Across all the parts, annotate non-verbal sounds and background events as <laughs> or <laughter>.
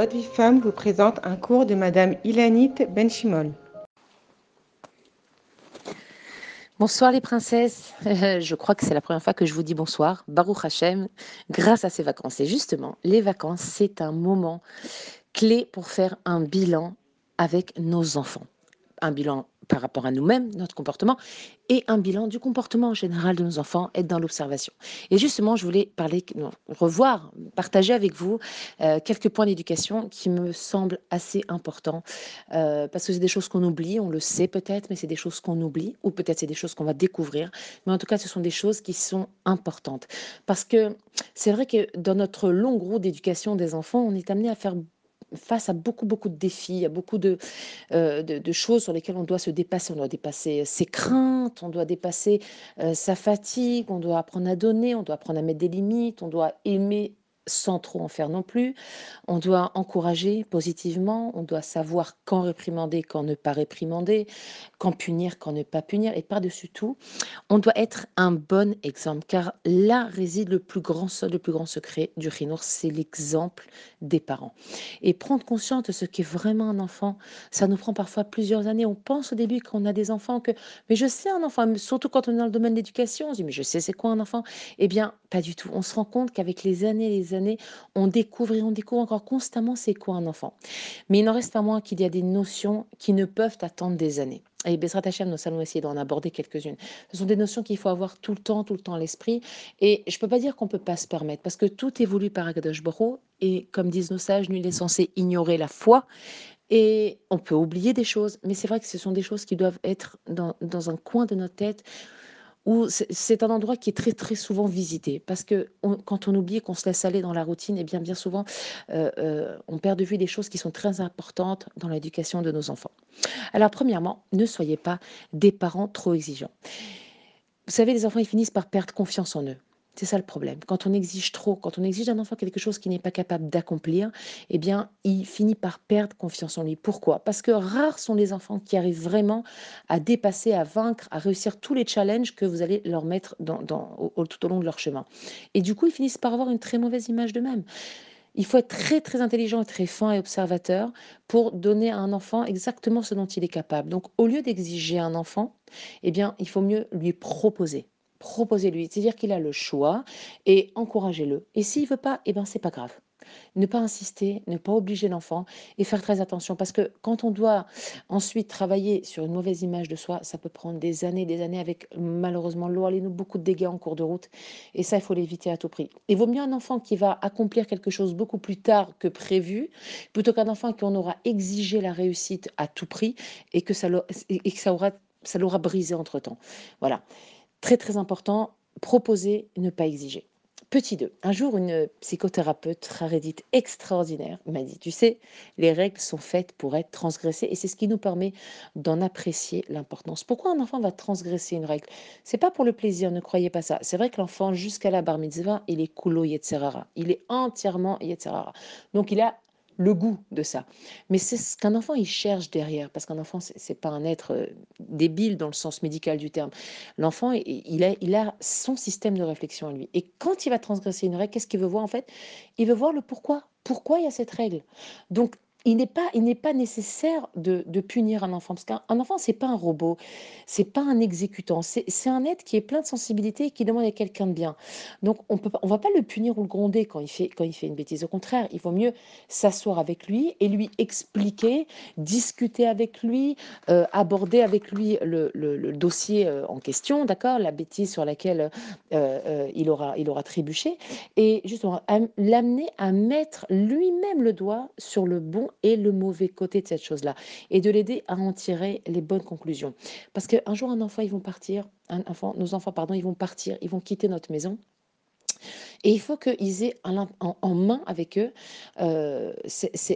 Votre vie femme vous présente un cours de Madame Ilanit Benchimol. Bonsoir les princesses. <laughs> Je crois que c'est la première fois que je vous dis bonsoir. Baruch Hashem, grâce à ces vacances. Et justement, les vacances, c'est un moment clé pour faire un bilan avec nos enfants. Un bilan par rapport à nous-mêmes, notre comportement, et un bilan du comportement en général de nos enfants, être dans l'observation. Et justement, je voulais parler, revoir, partager avec vous euh, quelques points d'éducation qui me semblent assez importants, euh, parce que c'est des choses qu'on oublie, on le sait peut-être, mais c'est des choses qu'on oublie, ou peut-être c'est des choses qu'on va découvrir, mais en tout cas, ce sont des choses qui sont importantes. Parce que c'est vrai que dans notre longue route d'éducation des enfants, on est amené à faire face à beaucoup, beaucoup de défis, à beaucoup de, euh, de, choses sur lesquelles on doit se dépasser. On doit dépasser ses craintes, on doit dépasser euh, sa fatigue, on doit apprendre à donner, on doit apprendre à mettre des limites, on doit aimer sans trop en faire non plus. On doit encourager positivement, on doit savoir quand réprimander, quand ne pas réprimander, quand punir, quand ne pas punir. Et par-dessus tout, on doit être un bon exemple, car là réside le plus grand, le plus grand secret du Rhinour, c'est l'exemple des parents. Et prendre conscience de ce qu'est vraiment un enfant, ça nous prend parfois plusieurs années. On pense au début qu'on a des enfants que, mais je sais un enfant, surtout quand on est dans le domaine de l'éducation, on se dit, mais je sais c'est quoi un enfant? Eh bien, pas du tout. On se rend compte qu'avec les années et les années, on découvre et on découvre encore constamment c'est quoi un enfant. Mais il n'en reste pas moins qu'il y a des notions qui ne peuvent attendre des années. Et Besrat Hachem, nous allons essayer d'en aborder quelques-unes. Ce sont des notions qu'il faut avoir tout le temps, tout le temps à l'esprit. Et je ne peux pas dire qu'on ne peut pas se permettre, parce que tout évolue par Agadosh Boro. Et comme disent nos sages, nul n'est censé ignorer la foi. Et on peut oublier des choses, mais c'est vrai que ce sont des choses qui doivent être dans, dans un coin de notre tête c'est un endroit qui est très très souvent visité parce que quand on oublie qu'on se laisse aller dans la routine, et eh bien bien souvent euh, euh, on perd de vue des choses qui sont très importantes dans l'éducation de nos enfants. Alors premièrement, ne soyez pas des parents trop exigeants. Vous savez, les enfants ils finissent par perdre confiance en eux. C'est ça le problème. Quand on exige trop, quand on exige d'un enfant quelque chose qu'il n'est pas capable d'accomplir, eh bien, il finit par perdre confiance en lui. Pourquoi? Parce que rares sont les enfants qui arrivent vraiment à dépasser, à vaincre, à réussir tous les challenges que vous allez leur mettre tout au long de leur chemin. Et du coup, ils finissent par avoir une très mauvaise image d'eux-mêmes. Il faut être très très intelligent et très fin et observateur pour donner à un enfant exactement ce dont il est capable. Donc au lieu d'exiger un enfant, eh bien, il faut mieux lui proposer proposez-lui, c'est-à-dire qu'il a le choix et encouragez-le. Et s'il veut pas, eh ben c'est pas grave. Ne pas insister, ne pas obliger l'enfant et faire très attention parce que quand on doit ensuite travailler sur une mauvaise image de soi, ça peut prendre des années, des années avec malheureusement nous beaucoup de dégâts en cours de route et ça il faut l'éviter à tout prix. Il vaut mieux un enfant qui va accomplir quelque chose beaucoup plus tard que prévu plutôt qu'un enfant qui en aura exigé la réussite à tout prix et que ça l'aura brisé entre temps. Voilà. Très très important, proposer, ne pas exiger. Petit 2. Un jour, une psychothérapeute rarédite extraordinaire m'a dit, tu sais, les règles sont faites pour être transgressées et c'est ce qui nous permet d'en apprécier l'importance. Pourquoi un enfant va transgresser une règle? C'est pas pour le plaisir, ne croyez pas ça. C'est vrai que l'enfant, jusqu'à la bar mitzvah, il est kulo yetzerara. Il est entièrement yetzerara. Donc il a le goût de ça. Mais c'est ce qu'un enfant, il cherche derrière, parce qu'un enfant, c'est pas un être euh, débile dans le sens médical du terme. L'enfant, il a, il a son système de réflexion à lui. Et quand il va transgresser une règle, qu'est-ce qu'il veut voir en fait? Il veut voir le pourquoi. Pourquoi il y a cette règle? Donc, il n'est pas, il n'est pas nécessaire de, punir un enfant, parce qu'un enfant, c'est pas un robot, c'est pas un exécutant, c'est un être qui est plein de sensibilité et qui demande à quelqu'un de bien. Donc, on peut, on va pas le punir ou le gronder quand il fait, quand il fait une bêtise. Au contraire, il vaut mieux s'asseoir avec lui et lui expliquer, discuter avec lui, euh, aborder avec lui le, dossier euh, en question, d'accord, la bêtise sur laquelle euh, il aura, il aura trébuché, et justement l'amener à mettre lui-même le doigt sur le bon et le mauvais côté de cette chose-là, et de l'aider à en tirer les bonnes conclusions. Parce qu'un jour, un enfant, ils vont partir, un enfant, nos enfants, pardon, ils vont partir, ils vont quitter notre maison. Et il faut qu'ils aient en, main avec eux euh,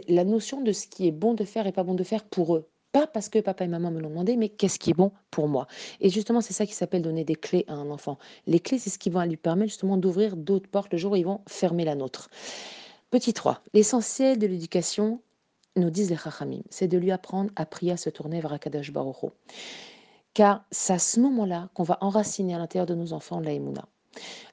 la notion de ce qui est bon de faire et pas bon de faire pour eux. Pas parce que papa et maman me l'ont demandé, mais qu'est-ce qui est bon pour moi. Et justement, c'est ça qui s'appelle donner des clés à un enfant. Les clés, c'est ce qui va lui permettre justement d'ouvrir d'autres portes le jour où ils vont fermer la nôtre. Petit 3. L'essentiel de l'éducation, nous disent les Chachamim, c'est de lui apprendre à prier à se tourner vers Akadash Baruch Car c'est à ce moment-là qu'on va enraciner à l'intérieur de nos enfants l'aïmouna.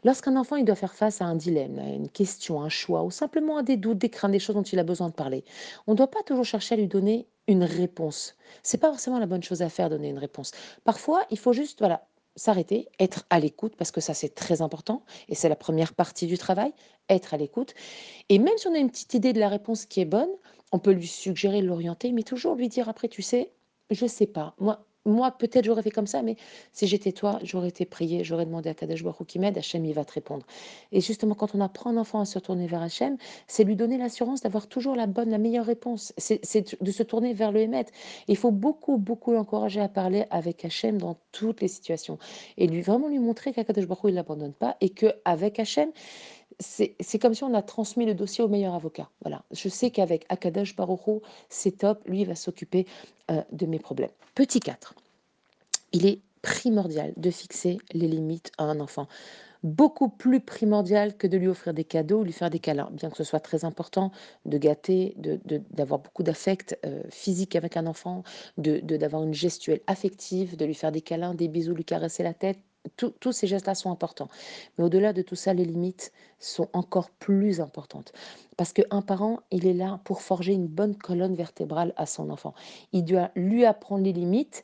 Lorsqu'un enfant il doit faire face à un dilemme, à une question, un choix, ou simplement à des doutes, des craintes, des choses dont il a besoin de parler, on ne doit pas toujours chercher à lui donner une réponse. C'est pas forcément la bonne chose à faire, donner une réponse. Parfois, il faut juste, voilà, s'arrêter, être à l'écoute, parce que ça c'est très important, et c'est la première partie du travail, être à l'écoute. Et même si on a une petite idée de la réponse qui est bonne, on peut lui suggérer, l'orienter, mais toujours lui dire après, tu sais, je sais pas. Moi, moi peut-être j'aurais fait comme ça, mais si j'étais toi, j'aurais été prié, j'aurais demandé à Kadesh Baruch qui m'aide, Hachem, il va te répondre. Et justement, quand on apprend un enfant à se tourner vers Hachem, c'est lui donner l'assurance d'avoir toujours la bonne, la meilleure réponse. C'est de se tourner vers le Hémet. Il faut beaucoup, beaucoup l'encourager à parler avec Hachem dans toutes les situations. Et lui vraiment lui montrer qu'Akadosh Baruch il ne l'abandonne pas et qu'avec Hachem, c'est comme si on a transmis le dossier au meilleur avocat. Voilà. Je sais qu'avec Akadash Baruch c'est top. Lui, il va s'occuper euh, de mes problèmes. Petit 4. Il est primordial de fixer les limites à un enfant. Beaucoup plus primordial que de lui offrir des cadeaux lui faire des câlins, bien que ce soit très important de gâter, d'avoir de, beaucoup d'affect euh, physique avec un enfant, d'avoir une gestuelle affective, de lui faire des câlins, des bisous, lui caresser la tête, tous ces gestes-là sont importants. Mais au-delà de tout ça, les limites sont encore plus importantes. Parce qu'un parent, il est là pour forger une bonne colonne vertébrale à son enfant. Il doit lui apprendre les limites,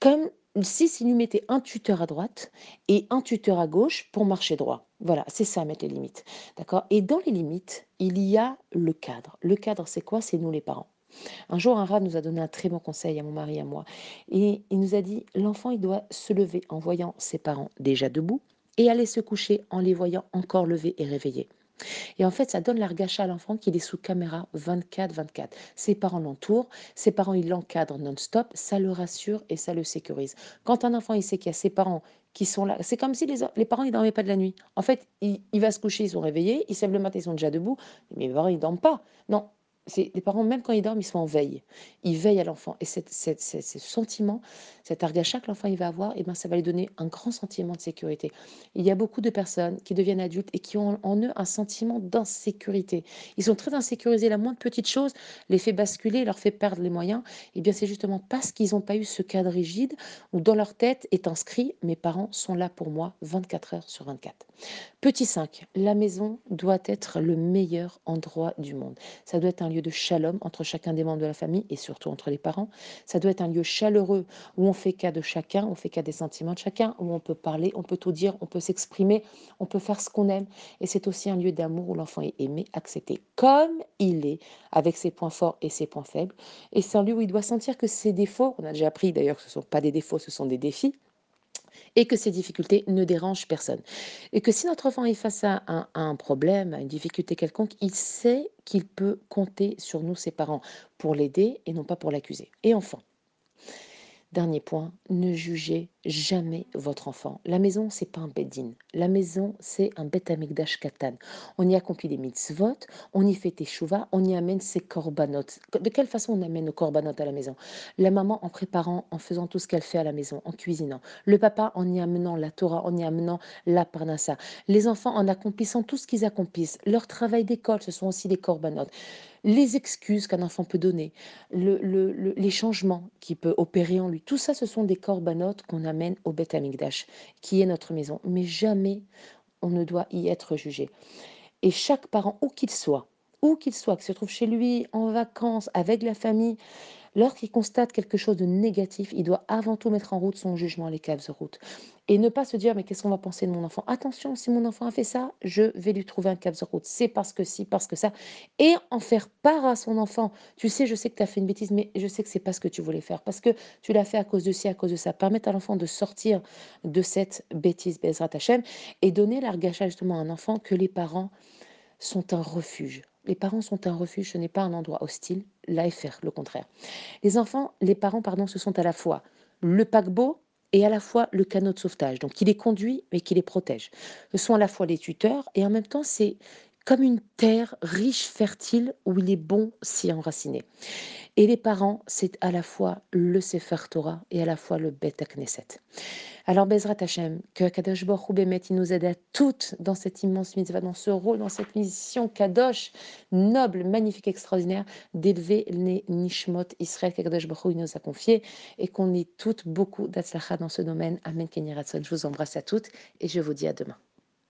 comme si s'il lui mettait un tuteur à droite et un tuteur à gauche pour marcher droit. Voilà, c'est ça, mettre les limites. D'accord? Et dans les limites, il y a le cadre. Le cadre, c'est quoi? C'est nous les parents. Un jour, un rat nous a donné un très bon conseil à mon mari et à moi. Et il nous a dit, l'enfant, il doit se lever en voyant ses parents déjà debout et aller se coucher en les voyant encore levés et réveillés. Et en fait, ça donne l'argacha à l'enfant qu'il est sous caméra 24-24. Ses parents l'entourent, ses parents ils l'encadrent non-stop, ça le rassure et ça le sécurise. Quand un enfant il sait qu'il y a ses parents qui sont là, c'est comme si les, parents ils dormaient pas de la nuit. En fait, il, va se coucher, ils sont réveillés, ils se le matin, ils sont déjà debout, mais les parents ils dorment pas. Non, les parents, même quand ils dorment, ils sont en veille. Ils veillent à l'enfant. Et ce sentiment, cet argacha que l'enfant il va avoir, et eh ben, ça va lui donner un grand sentiment de sécurité. Il y a beaucoup de personnes qui deviennent adultes et qui ont en eux un sentiment d'insécurité. Ils sont très insécurisés. La moindre petite chose les fait basculer, leur fait perdre les moyens. Et eh bien, c'est justement parce qu'ils n'ont pas eu ce cadre rigide où dans leur tête est inscrit mes parents sont là pour moi 24 heures sur 24. Petit 5, la maison doit être le meilleur endroit du monde. Ça doit être un lieu de shalom entre chacun des membres de la famille et surtout entre les parents. Ça doit être un lieu chaleureux où on fait cas de chacun, on fait cas des sentiments de chacun, où on peut parler, on peut tout dire, on peut s'exprimer, on peut faire ce qu'on aime. Et c'est aussi un lieu d'amour où l'enfant est aimé, accepté comme il est, avec ses points forts et ses points faibles. Et c'est un lieu où il doit sentir que ses défauts, on a déjà appris d'ailleurs que ce ne sont pas des défauts, ce sont des défis, et que ces difficultés ne dérangent personne. Et que si notre enfant est face à un, problème, à une difficulté quelconque, il sait qu'il peut compter sur nous, ses parents, pour l'aider et non pas pour l'accuser. Et enfin, Dernier point, ne jugez jamais votre enfant. La maison, c'est pas un beddin. La maison, c'est un bet amigdash katan. On y accomplit des mitzvot, on y fait teshuva, on y amène ses korbanot. De quelle façon on amène nos korbanot à la maison? La maman en préparant, en faisant tout ce qu'elle fait à la maison, en cuisinant. Le papa en y amenant la Torah, en y amenant la parnassa. Les enfants en accomplissant tout ce qu'ils accomplissent. Leur travail d'école, ce sont aussi des korbanot les excuses qu'un enfant peut donner, les changements qu'il peut opérer en lui. Tout ça, ce sont des corbanotes qu'on amène au Beth Amikdash, qui est notre maison. Mais jamais on ne doit y être jugé. Et chaque parent, où qu'il soit, où qu'il soit, qu'il se trouve chez lui, en vacances, avec la famille, Lorsqu'il constate quelque chose de négatif, il doit avant tout mettre en route son jugement, les caves de route. Et ne pas se dire, mais qu'est-ce qu'on va penser de mon enfant? Attention, si mon enfant a fait ça, je vais lui trouver un cave de route. C'est parce que si, parce que ça. Et en faire part à son enfant. Tu sais, je sais que tu as fait une bêtise, mais je sais que c'est pas ce que tu voulais faire. Parce que tu l'as fait à cause de ci, à cause de ça. Permettre à l'enfant de sortir de cette bêtise, Bezrat Hachem, et donner l'argacha justement à un enfant que les parents sont un refuge. Les parents sont un refuge, ce n'est pas un endroit hostile, l'AFR, le contraire. Les enfants, les parents, pardon, ce sont à la fois le paquebot et à la fois le canot de sauvetage. Donc, qui les conduit, mais qui les protège. Ce sont à la fois les tuteurs et en même temps, c'est comme une terre riche, fertile, où il est bon s'y enraciner. Et les parents, c'est à la fois le Sefer Torah et à la fois le Bet Knesset. Alors, Bezrat Hashem, que Kadosh Baruch Bemet, il nous aide à toutes dans cette immense mitzvah, dans ce rôle, dans cette mission Kadosh, noble, magnifique, extraordinaire, d'élever les Nishmot Israël que Kadosh Baruch nous a confié et qu'on ait toutes beaucoup d'Atzlacha dans ce domaine. Amen, Kenyaratson. Je vous embrasse à toutes et je vous dis à demain.